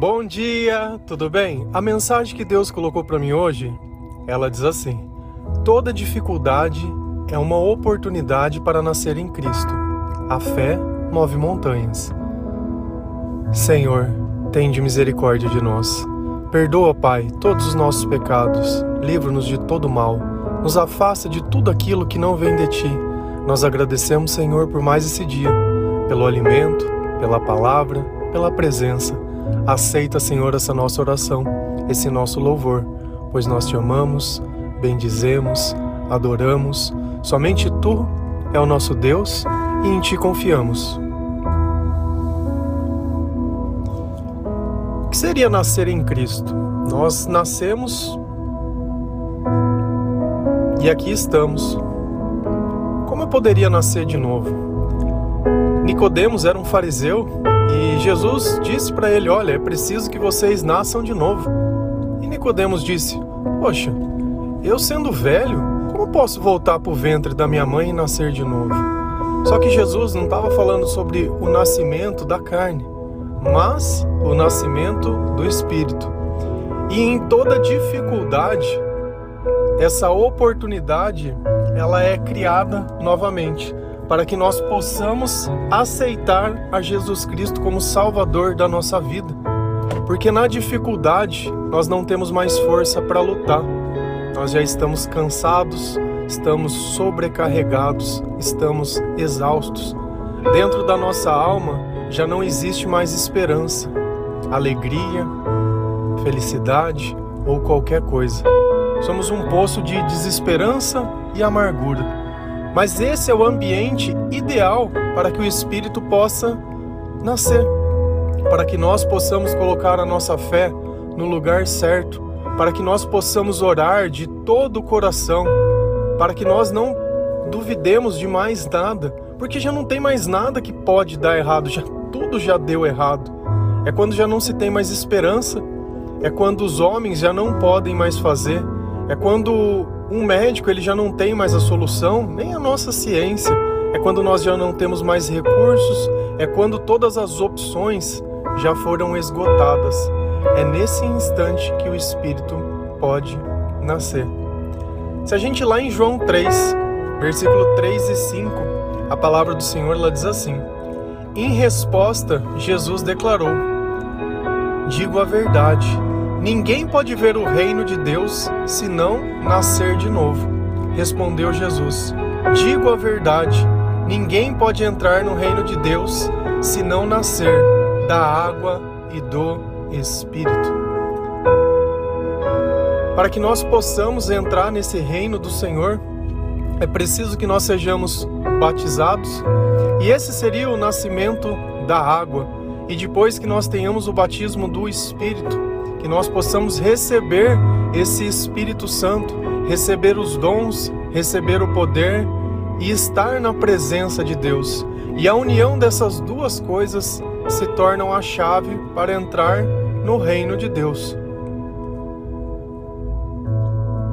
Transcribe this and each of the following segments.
Bom dia, tudo bem? A mensagem que Deus colocou para mim hoje, ela diz assim: Toda dificuldade é uma oportunidade para nascer em Cristo. A fé move montanhas. Senhor, tende misericórdia de nós. Perdoa, Pai, todos os nossos pecados. Livra-nos de todo mal. Nos afasta de tudo aquilo que não vem de ti. Nós agradecemos, Senhor, por mais esse dia, pelo alimento, pela palavra, pela presença. Aceita, Senhor, essa nossa oração, esse nosso louvor, pois nós te amamos, bendizemos, adoramos. Somente tu é o nosso Deus e em ti confiamos. O que seria nascer em Cristo? Nós nascemos e aqui estamos. Como eu poderia nascer de novo? Nicodemos era um fariseu e Jesus disse para ele: Olha, é preciso que vocês nasçam de novo. E Nicodemos disse: Poxa, eu sendo velho, como posso voltar para o ventre da minha mãe e nascer de novo? Só que Jesus não estava falando sobre o nascimento da carne, mas o nascimento do espírito. E em toda dificuldade, essa oportunidade ela é criada novamente para que nós possamos aceitar a Jesus Cristo como Salvador da nossa vida. Porque na dificuldade nós não temos mais força para lutar. Nós já estamos cansados, estamos sobrecarregados, estamos exaustos. Dentro da nossa alma já não existe mais esperança, alegria, felicidade ou qualquer coisa. Somos um poço de desesperança e amargura. Mas esse é o ambiente ideal para que o Espírito possa nascer, para que nós possamos colocar a nossa fé no lugar certo, para que nós possamos orar de todo o coração, para que nós não duvidemos de mais nada, porque já não tem mais nada que pode dar errado, já tudo já deu errado. É quando já não se tem mais esperança, é quando os homens já não podem mais fazer, é quando um médico ele já não tem mais a solução, nem a nossa ciência. É quando nós já não temos mais recursos, é quando todas as opções já foram esgotadas. É nesse instante que o Espírito pode nascer. Se a gente lá em João 3, versículo 3 e 5, a palavra do Senhor ela diz assim: Em resposta, Jesus declarou: Digo a verdade Ninguém pode ver o reino de Deus se não nascer de novo. Respondeu Jesus: Digo a verdade, ninguém pode entrar no reino de Deus se não nascer da água e do Espírito. Para que nós possamos entrar nesse reino do Senhor, é preciso que nós sejamos batizados, e esse seria o nascimento da água, e depois que nós tenhamos o batismo do Espírito que nós possamos receber esse Espírito Santo, receber os dons, receber o poder e estar na presença de Deus. E a união dessas duas coisas se tornam a chave para entrar no reino de Deus.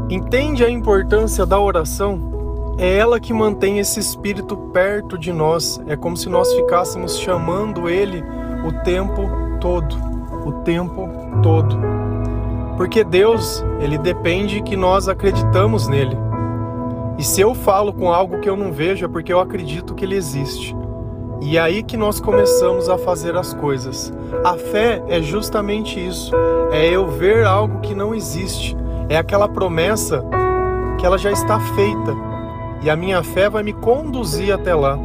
Entende a importância da oração? É ela que mantém esse espírito perto de nós. É como se nós ficássemos chamando ele o tempo todo o tempo todo. Porque Deus, ele depende que nós acreditamos nele. E se eu falo com algo que eu não vejo é porque eu acredito que ele existe. E é aí que nós começamos a fazer as coisas. A fé é justamente isso. É eu ver algo que não existe. É aquela promessa que ela já está feita. E a minha fé vai me conduzir até lá.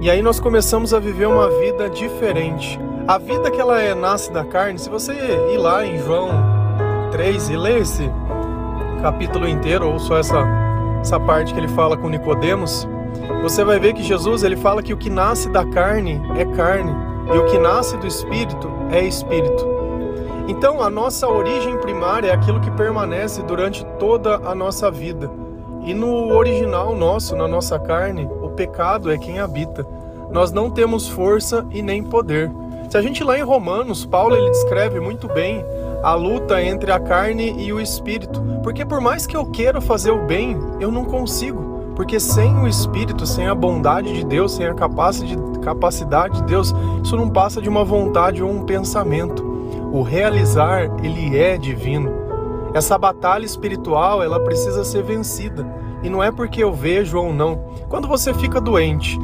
E aí nós começamos a viver uma vida diferente. A vida que ela é, nasce da carne, se você ir lá em João 3 e ler esse capítulo inteiro, ou só essa, essa parte que ele fala com Nicodemos, você vai ver que Jesus ele fala que o que nasce da carne é carne e o que nasce do espírito é espírito. Então, a nossa origem primária é aquilo que permanece durante toda a nossa vida. E no original nosso, na nossa carne, o pecado é quem habita. Nós não temos força e nem poder. Se a gente lá em Romanos, Paulo ele descreve muito bem a luta entre a carne e o espírito, porque por mais que eu queira fazer o bem, eu não consigo, Porque sem o Espírito, sem a bondade de Deus, sem a capacidade de Deus, isso não passa de uma vontade ou um pensamento. O realizar, ele é divino. Essa batalha espiritual, ela precisa ser vencida. E não é porque eu vejo ou não. Quando você fica doente,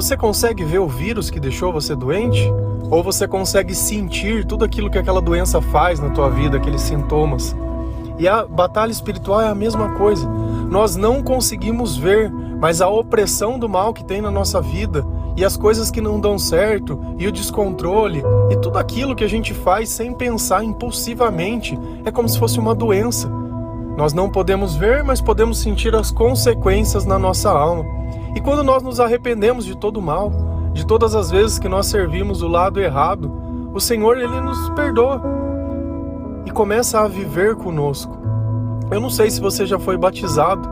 você consegue ver o vírus que deixou você doente? Ou você consegue sentir tudo aquilo que aquela doença faz na tua vida, aqueles sintomas? E a batalha espiritual é a mesma coisa. Nós não conseguimos ver, mas a opressão do mal que tem na nossa vida e as coisas que não dão certo e o descontrole e tudo aquilo que a gente faz sem pensar impulsivamente é como se fosse uma doença. Nós não podemos ver, mas podemos sentir as consequências na nossa alma. E quando nós nos arrependemos de todo o mal, de todas as vezes que nós servimos o lado errado, o Senhor ele nos perdoa e começa a viver conosco. Eu não sei se você já foi batizado,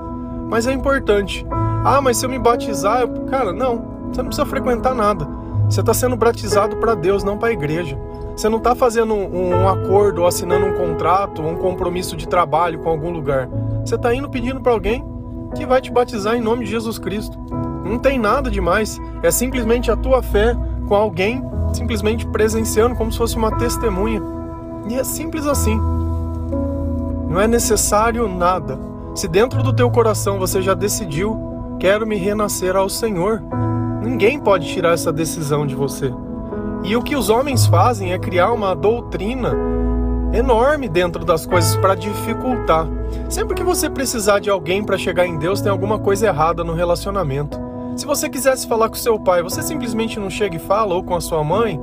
mas é importante. Ah, mas se eu me batizar, eu... cara, não, você não precisa frequentar nada. Você está sendo batizado para Deus, não para a igreja. Você não está fazendo um, um, acordo ou assinando um contrato um compromisso de trabalho com algum lugar. Você está indo pedindo para alguém que vai te batizar em nome de Jesus Cristo. Não tem nada demais. É simplesmente a tua fé com alguém simplesmente presenciando como se fosse uma testemunha. E é simples assim. Não é necessário nada. Se dentro do teu coração você já decidiu, quero me renascer ao Senhor, ninguém pode tirar essa decisão de você. E o que os homens fazem é criar uma doutrina enorme dentro das coisas para dificultar. Sempre que você precisar de alguém para chegar em Deus, tem alguma coisa errada no relacionamento. Se você quisesse falar com seu pai, você simplesmente não chega e fala, ou com a sua mãe?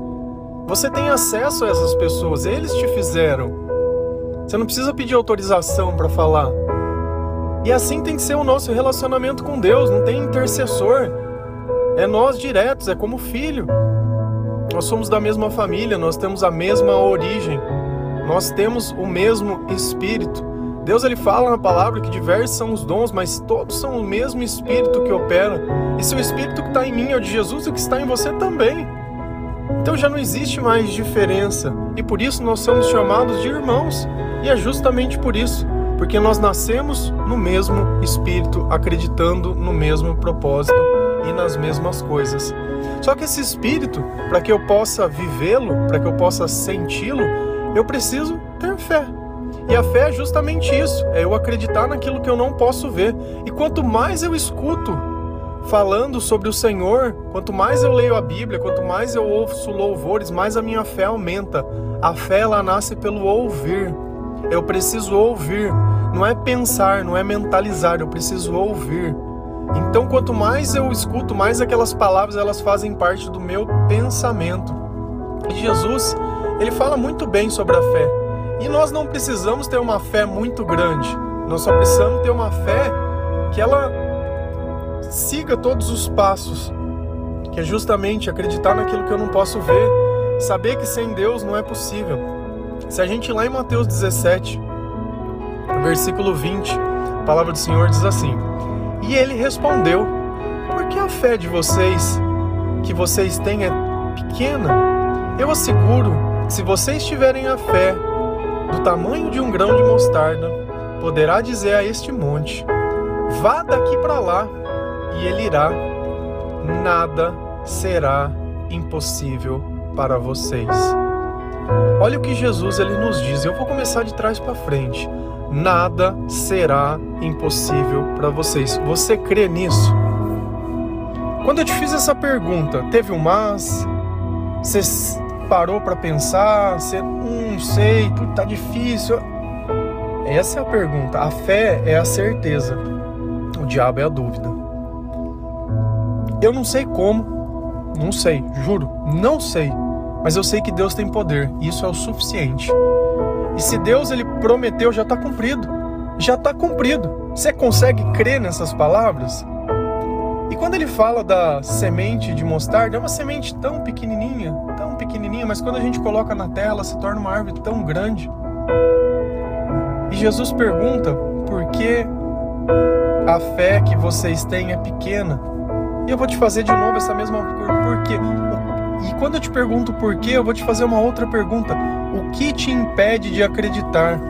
Você tem acesso a essas pessoas, eles te fizeram. Você não precisa pedir autorização para falar. E assim tem que ser o nosso relacionamento com Deus, não tem intercessor. É nós diretos, é como filho. Nós somos da mesma família, nós temos a mesma origem, nós temos o mesmo espírito. Deus ele fala na palavra que diversos são os dons, mas todos são o mesmo espírito que opera. E se o espírito que está em mim é o de Jesus, o que está em você também. Então já não existe mais diferença. E por isso nós somos chamados de irmãos. E é justamente por isso, porque nós nascemos no mesmo espírito, acreditando no mesmo propósito e nas mesmas coisas. Só que esse espírito, para que eu possa vivê-lo, para que eu possa senti-lo, eu preciso ter fé. E a fé é justamente isso, é eu acreditar naquilo que eu não posso ver. E quanto mais eu escuto falando sobre o Senhor, quanto mais eu leio a Bíblia, quanto mais eu ouço louvores, mais a minha fé aumenta. A fé ela nasce pelo ouvir. Eu preciso ouvir, não é pensar, não é mentalizar, eu preciso ouvir. Então, quanto mais eu escuto, mais aquelas palavras elas fazem parte do meu pensamento. E Jesus, ele fala muito bem sobre a fé. E nós não precisamos ter uma fé muito grande. Nós só precisamos ter uma fé que ela siga todos os passos, que é justamente acreditar naquilo que eu não posso ver, saber que sem Deus não é possível. Se a gente lá em Mateus 17, versículo 20, a palavra do Senhor diz assim: e ele respondeu: Por que a fé de vocês, que vocês têm, é pequena? Eu asseguro que se vocês tiverem a fé do tamanho de um grão de mostarda, poderá dizer a este monte: Vá daqui para lá, e ele irá. Nada será impossível para vocês. Olha o que Jesus ele nos diz. Eu vou começar de trás para frente nada será impossível para vocês. Você crê nisso? Quando eu te fiz essa pergunta, teve um mas? Você parou para pensar? Você não hum, sei, tudo tá difícil. Essa é a pergunta. A fé é a certeza. O diabo é a dúvida. Eu não sei como, não sei, juro, não sei. Mas eu sei que Deus tem poder. E isso é o suficiente. E se Deus ele prometeu, já está cumprido. Já está cumprido. Você consegue crer nessas palavras? E quando ele fala da semente de mostarda, é uma semente tão pequenininha, tão pequenininha, mas quando a gente coloca na terra, se torna uma árvore tão grande. E Jesus pergunta por que a fé que vocês têm é pequena. E eu vou te fazer de novo essa mesma pergunta. Por quê? E quando eu te pergunto por quê, eu vou te fazer uma outra pergunta. O que te impede de acreditar?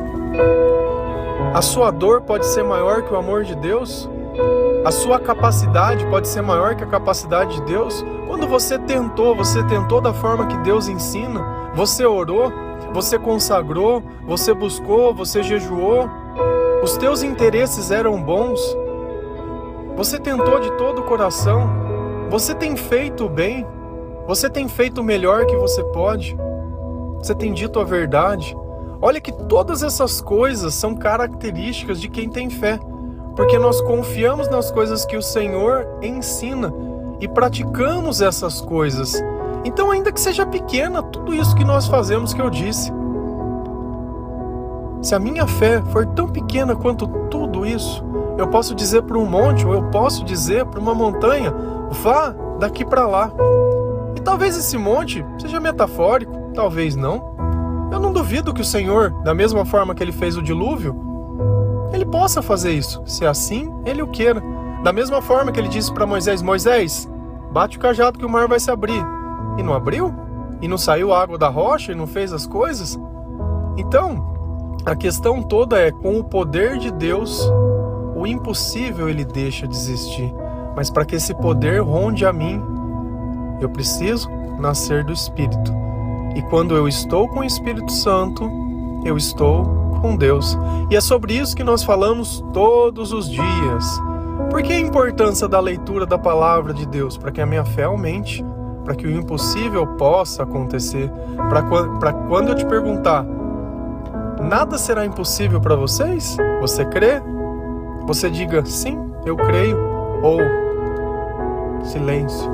A sua dor pode ser maior que o amor de Deus? A sua capacidade pode ser maior que a capacidade de Deus? Quando você tentou, você tentou da forma que Deus ensina, você orou, você consagrou, você buscou, você jejuou, os teus interesses eram bons, você tentou de todo o coração, você tem feito o bem, você tem feito o melhor que você pode, você tem dito a verdade. Olha que todas essas coisas são características de quem tem fé porque nós confiamos nas coisas que o Senhor ensina e praticamos essas coisas. Então, ainda que seja pequena, tudo isso que nós fazemos que eu disse. Se a minha fé for tão pequena quanto tudo isso, eu posso dizer para um monte, ou eu posso dizer para uma montanha, vá daqui para lá. E talvez esse monte seja metafórico, talvez não. Eu não duvido que o Senhor, da mesma forma que ele fez o dilúvio, ele possa fazer isso, se assim ele o queira. Da mesma forma que ele disse para Moisés: Moisés, bate o cajado que o mar vai se abrir. E não abriu? E não saiu água da rocha e não fez as coisas? Então, a questão toda é: com o poder de Deus, o impossível ele deixa de existir. Mas para que esse poder ronde a mim, eu preciso nascer do Espírito. E quando eu estou com o Espírito Santo, eu estou com Deus. E é sobre isso que nós falamos todos os dias. Por que a importância da leitura da palavra de Deus? Para que a minha fé aumente, para que o impossível possa acontecer. Para quando eu te perguntar, nada será impossível para vocês? Você crê? Você diga sim, eu creio, ou silêncio.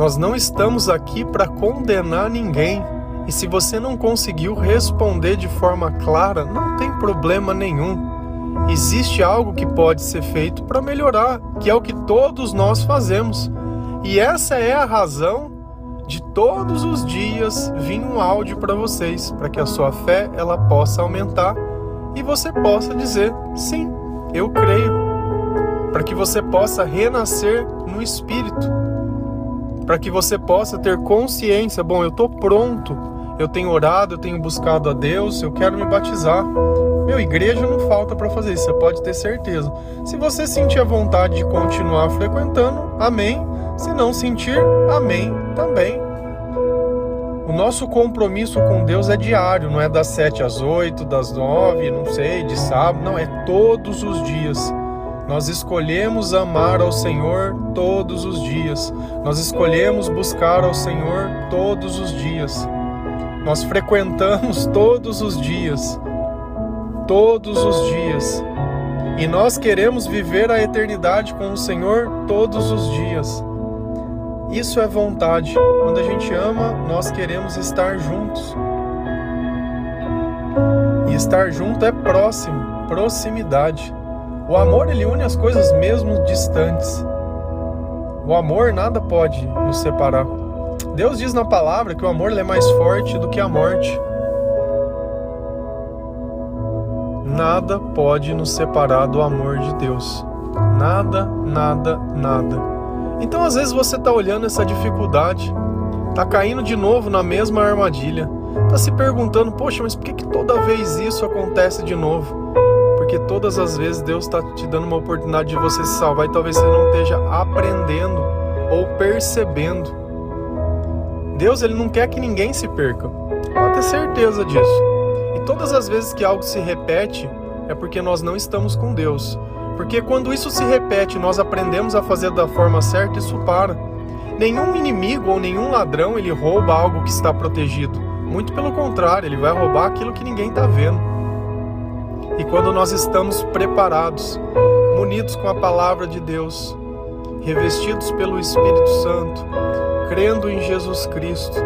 Nós não estamos aqui para condenar ninguém. E se você não conseguiu responder de forma clara, não tem problema nenhum. Existe algo que pode ser feito para melhorar, que é o que todos nós fazemos. E essa é a razão de todos os dias vir um áudio para vocês, para que a sua fé ela possa aumentar e você possa dizer: "Sim, eu creio". Para que você possa renascer no espírito. Para que você possa ter consciência, bom, eu estou pronto eu tenho orado, eu tenho buscado a Deus, eu quero me batizar. Meu, igreja não falta para fazer isso, você pode ter certeza. Se você sentir a vontade de continuar frequentando, amém. Se não sentir, amém também. O nosso compromisso com Deus é diário, não é das 7 às 8, das 9, não sei, de sábado, não, é todos os dias. Nós escolhemos amar ao Senhor todos os dias. Nós escolhemos buscar ao Senhor todos os dias. Nós frequentamos todos os dias, todos os dias, e nós queremos viver a eternidade com o Senhor todos os dias. Isso é vontade. Quando a gente ama, nós queremos estar juntos. E estar junto é próximo, proximidade. O amor ele une as coisas mesmo distantes. O amor nada pode nos separar. Deus diz na palavra que o amor é mais forte do que a morte. Nada pode nos separar do amor de Deus. Nada, nada, nada. Então, às vezes, você está olhando essa dificuldade, está caindo de novo na mesma armadilha, está se perguntando: poxa, mas por que, que toda vez isso acontece de novo? Porque todas as vezes Deus está te dando uma oportunidade de você se salvar e talvez você não esteja aprendendo ou percebendo Deus ele não quer que ninguém se perca. Pode ter certeza disso. E todas as vezes que algo se repete, é porque nós não estamos com Deus. Porque quando isso se repete, nós aprendemos a fazer da forma certa, isso para. Nenhum inimigo ou nenhum ladrão ele rouba algo que está protegido. Muito pelo contrário, ele vai roubar aquilo que ninguém está vendo. E quando nós estamos preparados, munidos com a palavra de Deus, revestidos pelo Espírito Santo, crendo em Jesus Cristo,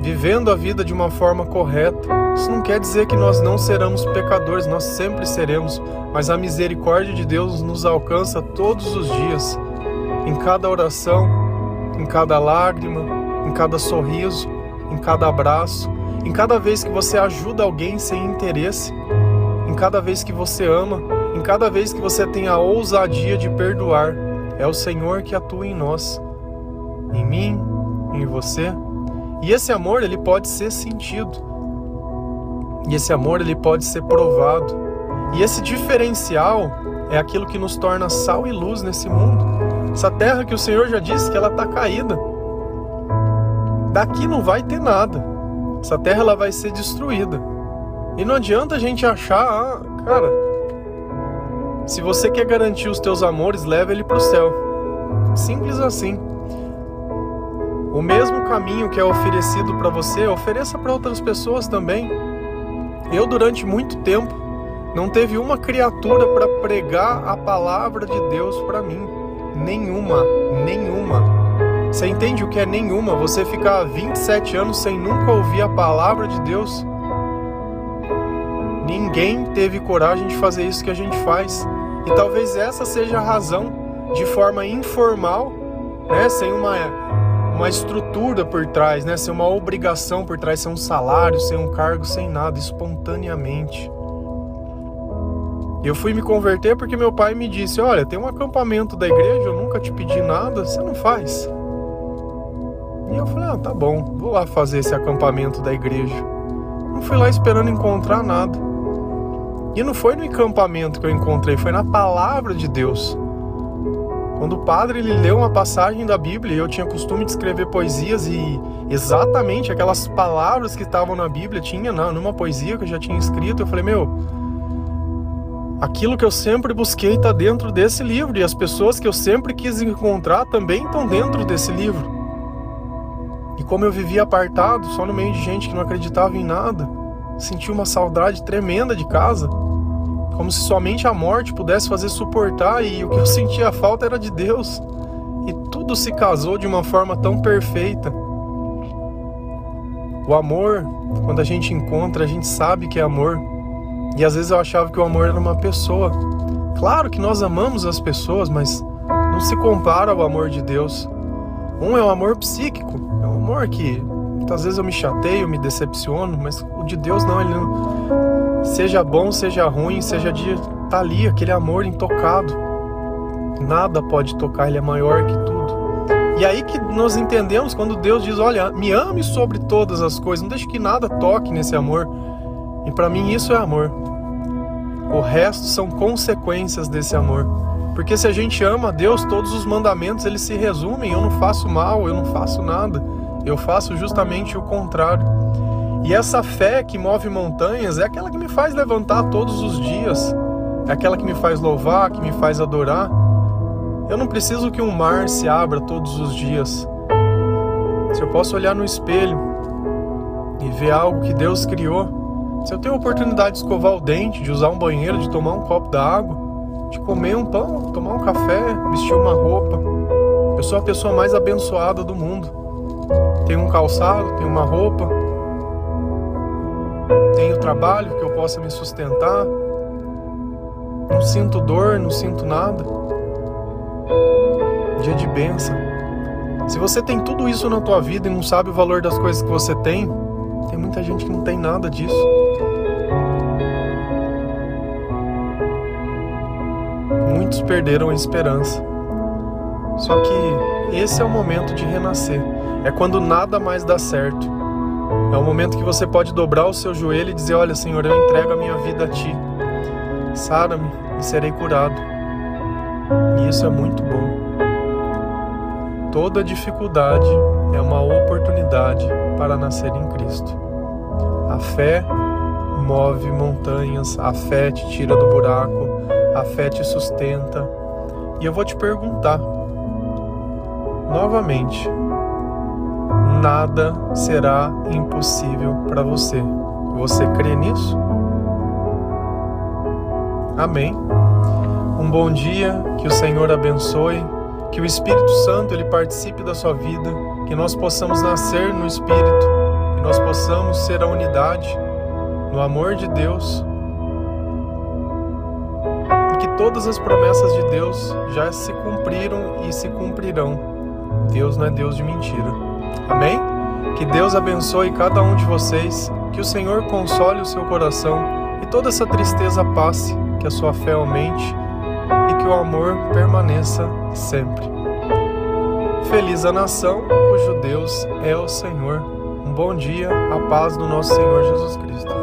vivendo a vida de uma forma correta. Isso não quer dizer que nós não seremos pecadores, nós sempre seremos, mas a misericórdia de Deus nos alcança todos os dias, em cada oração, em cada lágrima, em cada sorriso, em cada abraço, em cada vez que você ajuda alguém sem interesse, em cada vez que você ama, em cada vez que você tem a ousadia de perdoar. É o Senhor que atua em nós em mim, em você. E esse amor ele pode ser sentido. E esse amor ele pode ser provado. E esse diferencial é aquilo que nos torna sal e luz nesse mundo. Essa terra que o Senhor já disse que ela está caída. Daqui não vai ter nada. Essa terra ela vai ser destruída. E não adianta a gente achar, ah, cara, se você quer garantir os teus amores, leva ele para o céu. Simples assim. O mesmo caminho que é oferecido para você, ofereça para outras pessoas também. Eu durante muito tempo não teve uma criatura para pregar a palavra de Deus para mim. Nenhuma, nenhuma. Você entende o que é nenhuma? Você ficar 27 anos sem nunca ouvir a palavra de Deus. Ninguém teve coragem de fazer isso que a gente faz. E talvez essa seja a razão, de forma informal, né, sem uma, uma estrutura por trás, né, sem uma obrigação por trás, sem um salário, sem um cargo, sem nada, espontaneamente. Eu fui me converter porque meu pai me disse: Olha, tem um acampamento da igreja, eu nunca te pedi nada, você não faz. E eu falei: Ah, tá bom, vou lá fazer esse acampamento da igreja. Não fui lá esperando encontrar nada. E não foi no acampamento que eu encontrei, foi na palavra de Deus. Quando o padre ele leu uma passagem da Bíblia, eu tinha costume de escrever poesias e exatamente aquelas palavras que estavam na Bíblia tinha numa poesia que eu já tinha escrito. Eu falei: Meu, aquilo que eu sempre busquei está dentro desse livro e as pessoas que eu sempre quis encontrar também estão dentro desse livro. E como eu vivia apartado, só no meio de gente que não acreditava em nada, senti uma saudade tremenda de casa, como se somente a morte pudesse fazer suportar e o que eu sentia falta era de Deus. E tudo se casou de uma forma tão perfeita. O amor, quando a gente encontra, a gente sabe que é amor. E às vezes eu achava que o amor era uma pessoa. Claro que nós amamos as pessoas, mas não se compara ao amor de Deus. Um é o amor psíquico, é um amor que muitas vezes eu me chateio, me decepciono, mas o de Deus não, ele não. Seja bom, seja ruim, seja de tá ali aquele amor intocado. Nada pode tocar, ele é maior que tudo. E aí que nós entendemos quando Deus diz: Olha, me ame sobre todas as coisas, não deixe que nada toque nesse amor. E para mim isso é amor. O resto são consequências desse amor. Porque se a gente ama Deus, todos os mandamentos eles se resumem: eu não faço mal, eu não faço nada. Eu faço justamente o contrário. E essa fé que move montanhas é aquela que me faz levantar todos os dias. É aquela que me faz louvar, que me faz adorar. Eu não preciso que um mar se abra todos os dias. Se eu posso olhar no espelho e ver algo que Deus criou, se eu tenho a oportunidade de escovar o dente, de usar um banheiro, de tomar um copo d'água, de comer um pão, tomar um café, vestir uma roupa, eu sou a pessoa mais abençoada do mundo. Tenho um calçado, tenho uma roupa, tenho trabalho que eu possa me sustentar. Não sinto dor, não sinto nada. Dia de bênção. Se você tem tudo isso na tua vida e não sabe o valor das coisas que você tem, tem muita gente que não tem nada disso. Muitos perderam a esperança. Só que esse é o momento de renascer. É quando nada mais dá certo. É o momento que você pode dobrar o seu joelho e dizer: Olha, Senhor, eu entrego a minha vida a Ti. Sara-me e serei curado. E isso é muito bom. Toda dificuldade é uma oportunidade para nascer em Cristo. A fé move montanhas, a fé te tira do buraco, a fé te sustenta. E eu vou te perguntar novamente: nada será impossível para você. Você crê nisso? Amém. Um bom dia, que o Senhor abençoe, que o Espírito Santo ele participe da sua vida, que nós possamos nascer no Espírito, que nós possamos ser a unidade no amor de Deus todas as promessas de Deus já se cumpriram e se cumprirão. Deus não é Deus de mentira. Amém? Que Deus abençoe cada um de vocês, que o Senhor console o seu coração e toda essa tristeza passe, que a sua fé aumente e que o amor permaneça sempre. Feliz a nação cujo Deus é o Senhor. Um bom dia, a paz do nosso Senhor Jesus Cristo.